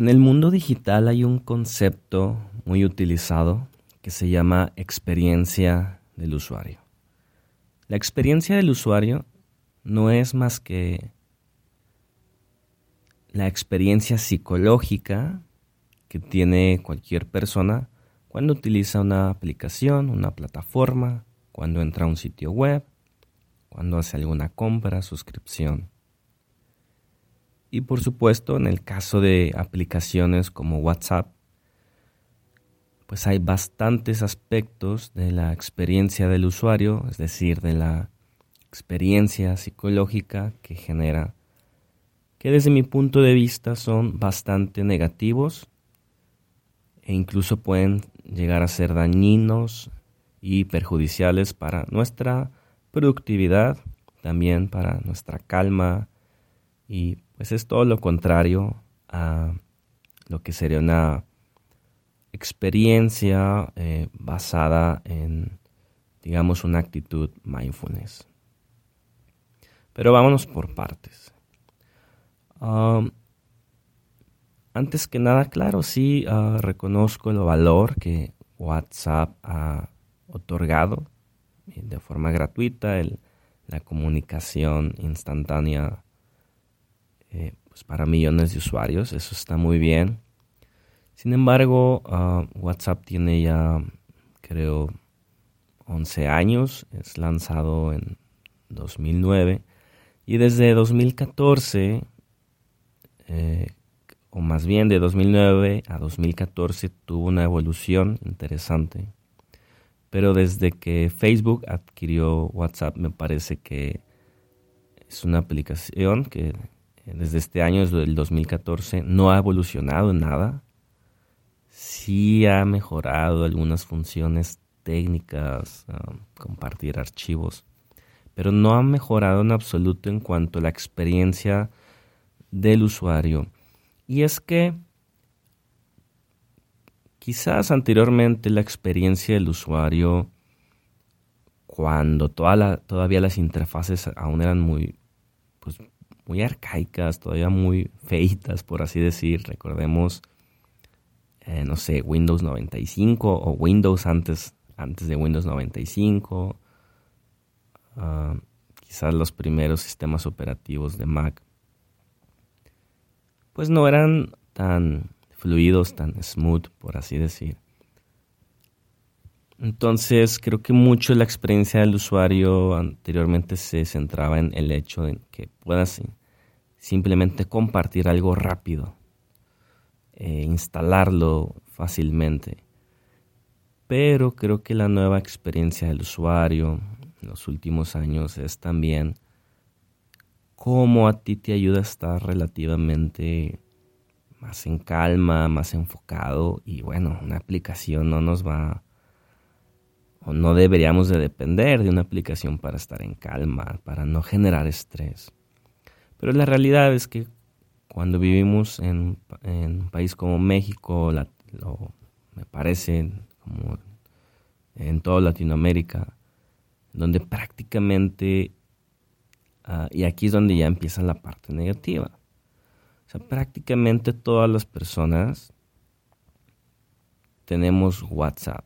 En el mundo digital hay un concepto muy utilizado que se llama experiencia del usuario. La experiencia del usuario no es más que la experiencia psicológica que tiene cualquier persona cuando utiliza una aplicación, una plataforma, cuando entra a un sitio web, cuando hace alguna compra, suscripción. Y por supuesto, en el caso de aplicaciones como WhatsApp, pues hay bastantes aspectos de la experiencia del usuario, es decir, de la experiencia psicológica que genera, que desde mi punto de vista son bastante negativos e incluso pueden llegar a ser dañinos y perjudiciales para nuestra productividad, también para nuestra calma y pues es todo lo contrario a lo que sería una experiencia eh, basada en, digamos, una actitud mindfulness. Pero vámonos por partes. Antes que nada, claro, sí uh, reconozco el valor que WhatsApp ha otorgado eh, de forma gratuita, la comunicación instantánea eh, pues para millones de usuarios. Eso está muy bien. Sin embargo, ah, WhatsApp tiene ya, creo, 11 años. Es lanzado en 2009. Y desde 2014, eh, o más bien de 2009 a 2014, tuvo una evolución interesante. Pero desde que Facebook adquirió WhatsApp, me parece que es una aplicación que desde este año, desde el 2014, no ha evolucionado nada. Sí ha mejorado algunas funciones técnicas, um, compartir archivos, pero no ha mejorado en absoluto en cuanto a la experiencia del usuario. Y es que quizás anteriormente la experiencia del usuario, cuando toda todavía las interfaces aún eran muy, pues, muy arcaicas, todavía muy feitas, por así decir. Recordemos, eh, no sé, Windows 95 o Windows antes, antes de Windows 95. Ah, quizás los primeros sistemas operativos de Mac. Pues no eran tan fluidos, tan smooth, por así decir. Entonces, creo que mucho la experiencia del usuario anteriormente se centraba en el hecho de que puedas simplemente compartir algo rápido, eh, instalarlo fácilmente. Pero creo que la nueva experiencia del usuario en los últimos años es también cómo a ti te ayuda a estar relativamente más en calma, más enfocado y bueno, una aplicación no nos va o no deberíamos de depender de una aplicación para estar en calma, para no generar estrés. Pero la realidad es que cuando vivimos en, un país como México, me parece como en toda Latinoamérica, donde prácticamente, ah, y aquí es donde ya empieza la parte negativa, o sea, prácticamente todas las personas tenemos WhatsApp.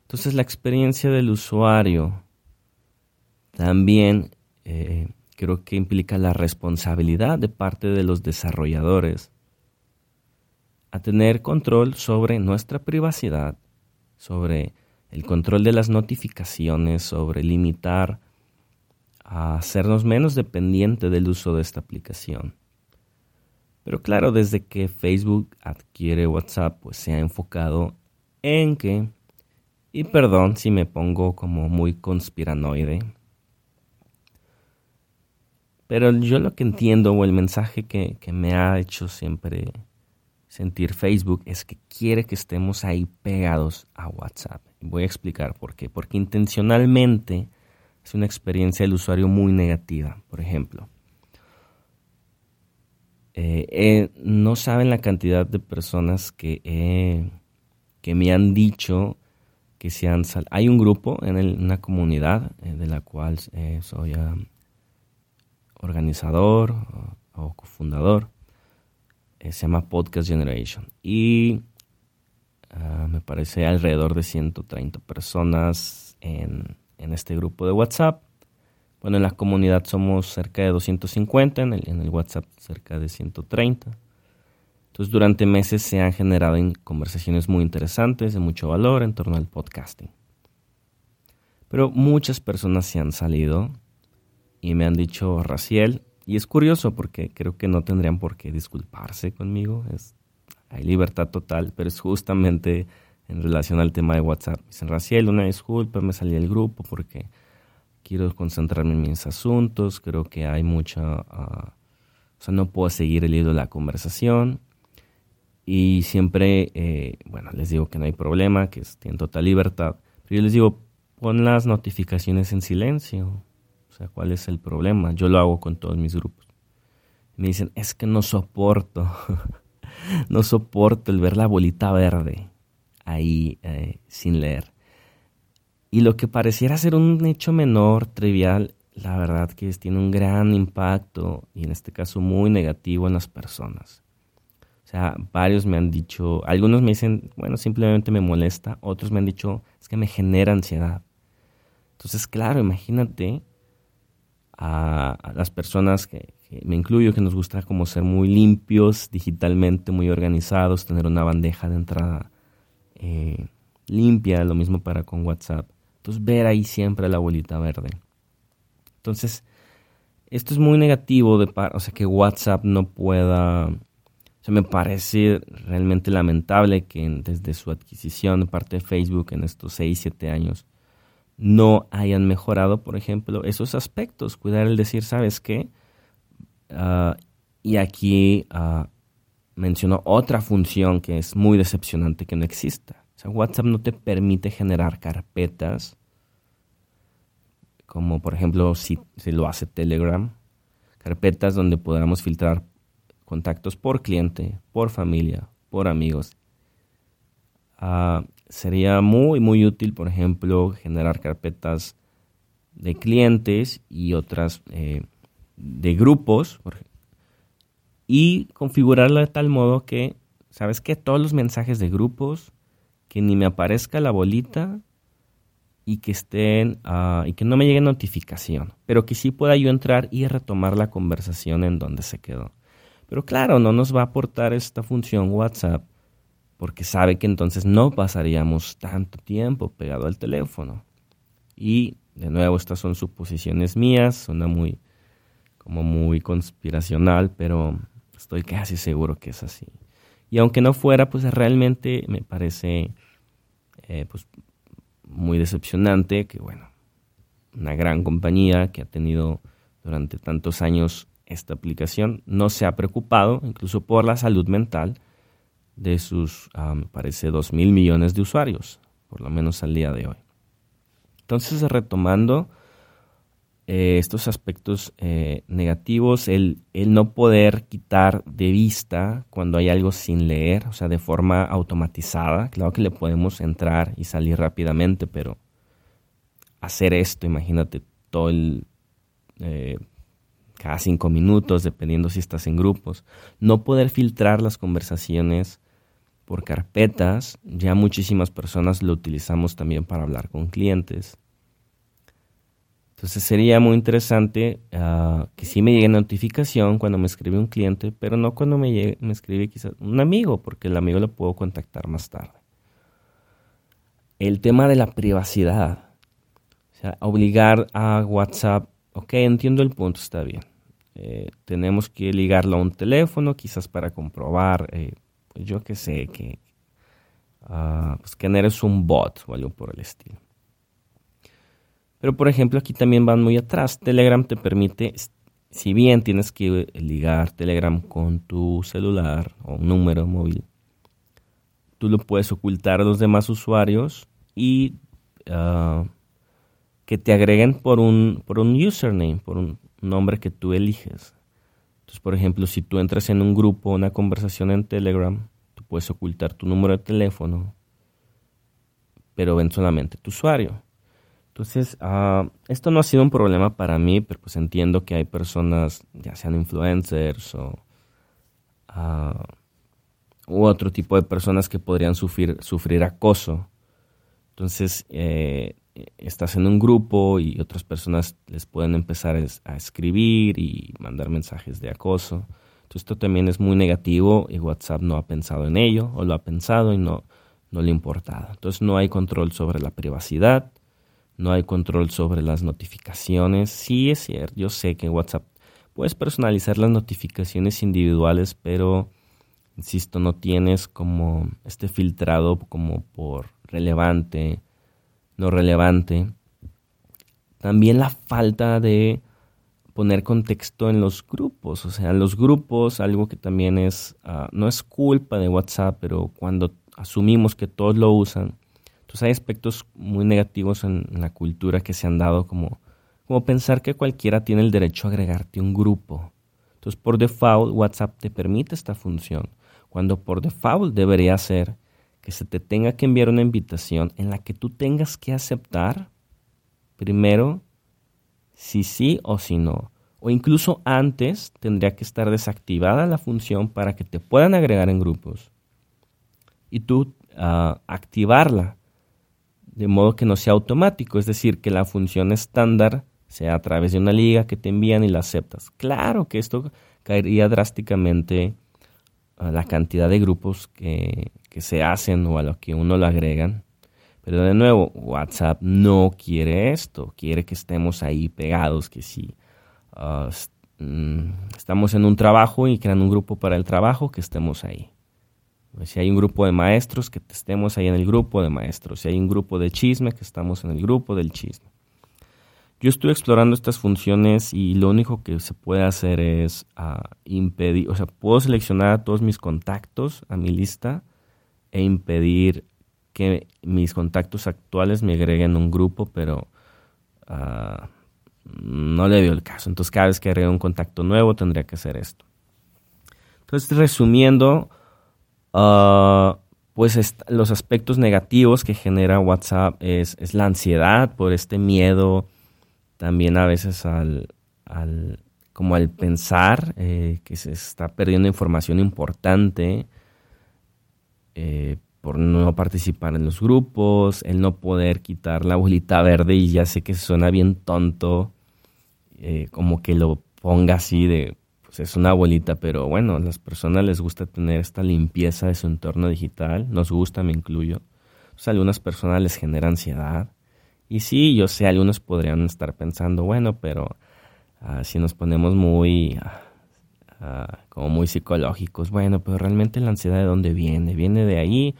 Entonces la experiencia del usuario también eh, creo que implica la responsabilidad de parte de los desarrolladores a tener control sobre nuestra privacidad, sobre el control de las notificaciones, sobre limitar a hacernos menos dependientes del uso de esta aplicación. Pero claro, desde que Facebook adquiere WhatsApp, pues se ha enfocado en que, y perdón si me pongo como muy conspiranoide, pero yo lo que entiendo o el mensaje que, me ha hecho siempre sentir Facebook es que quiere que estemos ahí pegados a WhatsApp. Voy a explicar por qué. Porque intencionalmente es una experiencia del usuario muy negativa. Por ejemplo, eh, eh, no saben la cantidad de personas que, que me han dicho que se han Hay un grupo en una comunidad eh, de la cual soy organizador o, cofundador, eh, se llama Podcast Generation. Y ah, me parece alrededor de 130 personas en, en, este grupo de WhatsApp. Bueno, en la comunidad somos cerca de 250, en el, en el WhatsApp cerca de 130. Entonces, durante meses se han generado conversaciones muy interesantes, de mucho valor en torno al podcasting. Pero muchas personas se han salido y me han dicho, Raciel, y es curioso porque creo que no tendrían por qué disculparse conmigo, es, hay libertad total, pero es justamente en relación al tema de WhatsApp. dicen, Raciel, una disculpa, me salí del grupo porque quiero concentrarme en mis asuntos, creo que hay mucha... Ah, o sea, no puedo seguir el hilo de la conversación y siempre, eh, bueno, les digo que no hay problema, que tienen total libertad. Pero yo les digo, pon las notificaciones en silencio. O sea, ¿cuál es el problema? Yo lo hago con todos mis grupos. Me dicen, es que no soporto, no soporto el ver la bolita verde ahí eh, sin leer. Y lo que pareciera ser un hecho menor, trivial, la verdad que tiene un gran impacto y en este caso muy negativo en las personas sea, varios me han dicho, algunos me dicen, bueno, simplemente me molesta, otros me han dicho, es que me genera ansiedad. Entonces, claro, imagínate a, las personas que, me incluyo, que nos gusta como ser muy limpios digitalmente, muy organizados, tener una bandeja de entrada eh, limpia, lo mismo para con WhatsApp. Entonces, ver ahí siempre la bolita verde. Entonces, esto es muy negativo, de o sea, que WhatsApp no pueda o sea, me parece realmente lamentable que desde su adquisición de parte de Facebook en estos 6, 7 años no hayan mejorado, por ejemplo, esos aspectos. Cuidar el decir, ¿sabes qué? Ah, y aquí uh, mencionó otra función que es muy decepcionante que no exista. O sea, WhatsApp no te permite generar carpetas, como por ejemplo si, si lo hace Telegram, carpetas donde podamos filtrar contactos por cliente, por familia, por amigos. Ah, sería muy, muy útil, por ejemplo, generar carpetas de clientes y otras eh, de grupos y configurarla de tal modo que, ¿sabes qué? Todos los mensajes de grupos, que ni me aparezca la bolita y que estén ah, y que no me llegue notificación, pero que sí pueda yo entrar y retomar la conversación en donde se quedó. Pero claro, no nos va a aportar esta función WhatsApp porque sabe que entonces no pasaríamos tanto tiempo pegado al teléfono. Y de nuevo, estas son suposiciones mías, suena muy como muy conspiracional, pero estoy casi seguro que es así. Y aunque no fuera, pues realmente me parece eh, pues, muy decepcionante que, bueno, una gran compañía que ha tenido durante tantos años esta aplicación no se ha preocupado incluso por la salud mental de sus, me parece, 2 mil millones de usuarios, por lo menos al día de hoy. Entonces, retomando eh, estos aspectos eh, negativos, el, el, no poder quitar de vista cuando hay algo sin leer, o sea, de forma automatizada, claro que le podemos entrar y salir rápidamente, pero hacer esto, imagínate todo el... Eh, cada cinco minutos, dependiendo si estás en grupos. No poder filtrar las conversaciones por carpetas, ya muchísimas personas lo utilizamos también para hablar con clientes. Entonces sería muy interesante ah, que sí me llegue notificación cuando me escribe un cliente, pero no cuando me, me escribe quizás un amigo, porque el amigo lo puedo contactar más tarde. El tema de la privacidad. O sea, obligar a WhatsApp, ok, entiendo el punto, está bien. Eh, tenemos que ligarlo a un teléfono, quizás para comprobar, eh, yo que sé, que, uh, pues que no eres un bot o algo por el estilo. Pero por ejemplo, aquí también van muy atrás. Telegram te permite, si bien tienes que ligar Telegram con tu celular o un número móvil, tú lo puedes ocultar a los demás usuarios y ah, que te agreguen por un, por un username, por un, nombre que tú eliges. Entonces, por ejemplo, si tú entras en un grupo, una conversación en Telegram, tú puedes ocultar tu número de teléfono, pero ven solamente tu usuario. Entonces, ah, esto no ha sido un problema para mí, pero pues entiendo que hay personas, ya sean influencers o ah, u otro tipo de personas que podrían sufrir, sufrir acoso. Entonces, eh, estás en un grupo y otras personas les pueden empezar a escribir y mandar mensajes de acoso. Entonces, esto también es muy negativo y WhatsApp no ha pensado en ello o lo ha pensado y no, no le ha importado. Entonces, no hay control sobre la privacidad, no hay control sobre las notificaciones. Sí, es cierto, yo sé que WhatsApp puedes personalizar las notificaciones individuales, pero insisto, no tienes como este filtrado como por relevante, no relevante. También la falta de poner contexto en los grupos, o sea, los grupos, algo que también es, ah, no es culpa de WhatsApp, pero cuando asumimos que todos lo usan, entonces hay aspectos muy negativos en, la cultura que se han dado como, como pensar que cualquiera tiene el derecho a agregarte un grupo. Entonces por default WhatsApp te permite esta función, cuando por default debería ser que se te tenga que enviar una invitación en la que tú tengas que aceptar primero si sí o si no. O incluso antes tendría que estar desactivada la función para que te puedan agregar en grupos. Y tú uh, activarla de modo que no sea automático, es decir, que la función estándar sea a través de una liga que te envían y la aceptas. Claro que esto caería drásticamente a la cantidad de grupos que, que se hacen o a lo que uno lo agregan. Pero de nuevo, WhatsApp no quiere esto, quiere que estemos ahí pegados, que si ah, mm, estamos en un trabajo y crean un grupo para el trabajo, que estemos ahí. Si hay un grupo de maestros, que estemos ahí en el grupo de maestros. Si hay un grupo de chisme, que estamos en el grupo del chisme. Yo estoy explorando estas funciones y lo único que se puede hacer es ah, impedir, o sea, puedo seleccionar a todos mis contactos a mi lista e impedir que mis contactos actuales me agreguen un grupo, pero ah, no le veo el caso. Entonces cada vez que agregue un contacto nuevo tendría que hacer esto. Entonces resumiendo, uh, pues los aspectos negativos que genera WhatsApp es, es, la ansiedad por este miedo, también a veces al, al como al pensar eh, que se está perdiendo información importante, eh, por no participar en los grupos, el no poder quitar la bolita verde y ya sé que suena bien tonto, eh, como que lo ponga así de, pues es una bolita, pero bueno, a las personas les gusta tener esta limpieza de su entorno digital, nos gusta, me incluyo. Pues a algunas personas les genera ansiedad. Y sí, yo sé, algunos podrían estar pensando, bueno, pero ah, si nos ponemos muy... Ah, ah, como muy psicológicos. Bueno, pero realmente la ansiedad de dónde viene? ¿Viene de ahí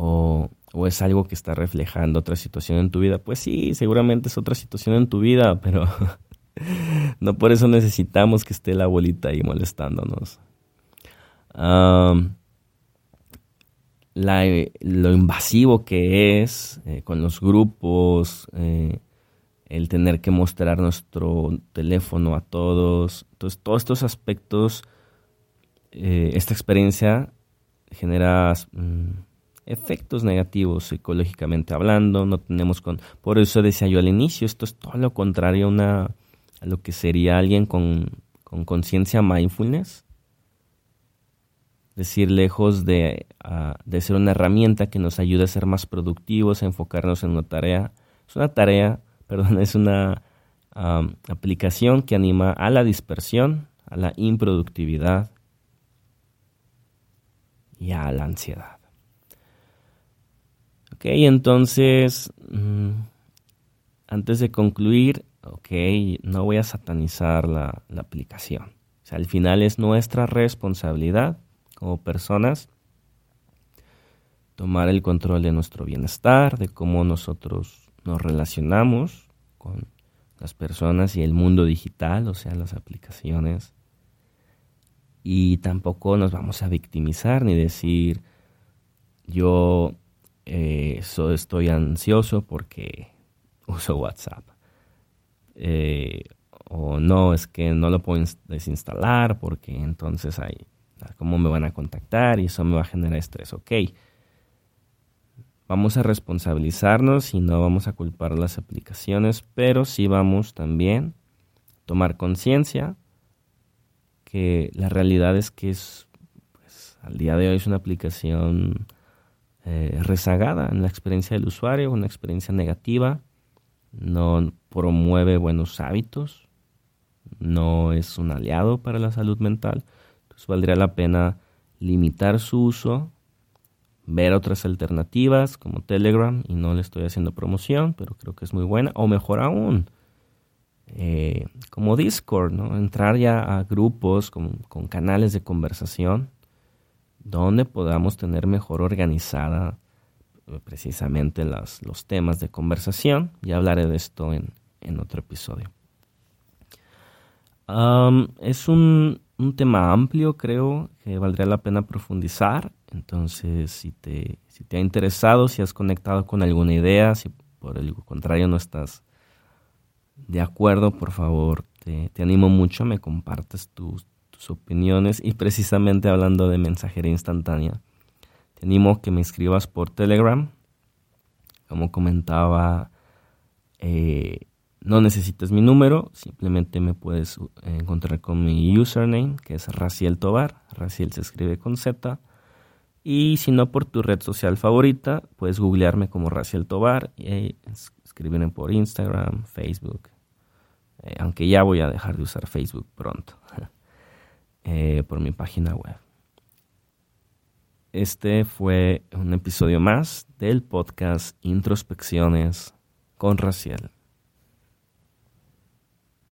o, es algo que está reflejando otra situación en tu vida. Pues sí, seguramente es otra situación en tu vida, pero no por eso necesitamos que esté la abuelita ahí molestándonos. lo invasivo que es eh, con los grupos, eh, el tener que mostrar nuestro teléfono a todos. Entonces, todos estos aspectos, eh, esta experiencia genera mm, efectos negativos psicológicamente hablando, no tenemos con... Por eso decía yo al inicio, esto es todo lo contrario a, una, lo que sería alguien con conciencia mindfulness. Es decir, lejos de, ah, de, ser una herramienta que nos ayude a ser más productivos, a enfocarnos en una tarea. Es una tarea, perdón, es una aplicación que anima a la dispersión, a la improductividad y a la ansiedad. Ok, entonces, mm, antes de concluir, ok, no voy a satanizar la, aplicación. Al final es nuestra responsabilidad como personas tomar el control de nuestro bienestar, de cómo nosotros nos relacionamos con las personas y el mundo digital, o sea, las aplicaciones. Y tampoco nos vamos a victimizar ni decir, yo eh, estoy ansioso porque uso WhatsApp. Eh, o no, es que no lo puedo desinstalar porque entonces hay, ¿cómo me van a contactar? Y eso me va a generar estrés. Ok, vamos a responsabilizarnos y no vamos a culpar las aplicaciones, pero sí vamos también a tomar conciencia que la realidad es que es al día de hoy es una aplicación eh, rezagada en la experiencia del usuario, una experiencia negativa, no promueve buenos hábitos, no es un aliado para la salud mental. Entonces valdría la pena limitar su uso, ver otras alternativas como Telegram, y no le estoy haciendo promoción, pero creo que es muy buena, o mejor aún, eh, como Discord, ¿no? entrar ya a grupos con, canales de conversación donde podamos tener mejor organizada eh, precisamente las, los temas de conversación. Ya hablaré de esto en, en otro episodio. es un, un, tema amplio, creo, que valdría la pena profundizar. Entonces, si te, si te ha interesado, si has conectado con alguna idea, si por el contrario no estás de acuerdo, por favor, te, animo mucho, me compartes tus, opiniones y precisamente hablando de mensajería instantánea, te animo que me escribas por Telegram. Como comentaba, eh, no necesitas mi número, simplemente me puedes encontrar con mi username, que es Raciel Tobar. Raciel se escribe con Z. Y si no por tu red social favorita, puedes googlearme como Raciel Tobar y escribirme por Instagram, Facebook, eh, aunque ya voy a dejar de usar Facebook pronto, eh, por mi página web. Este fue un episodio más del podcast Introspecciones con Raciel.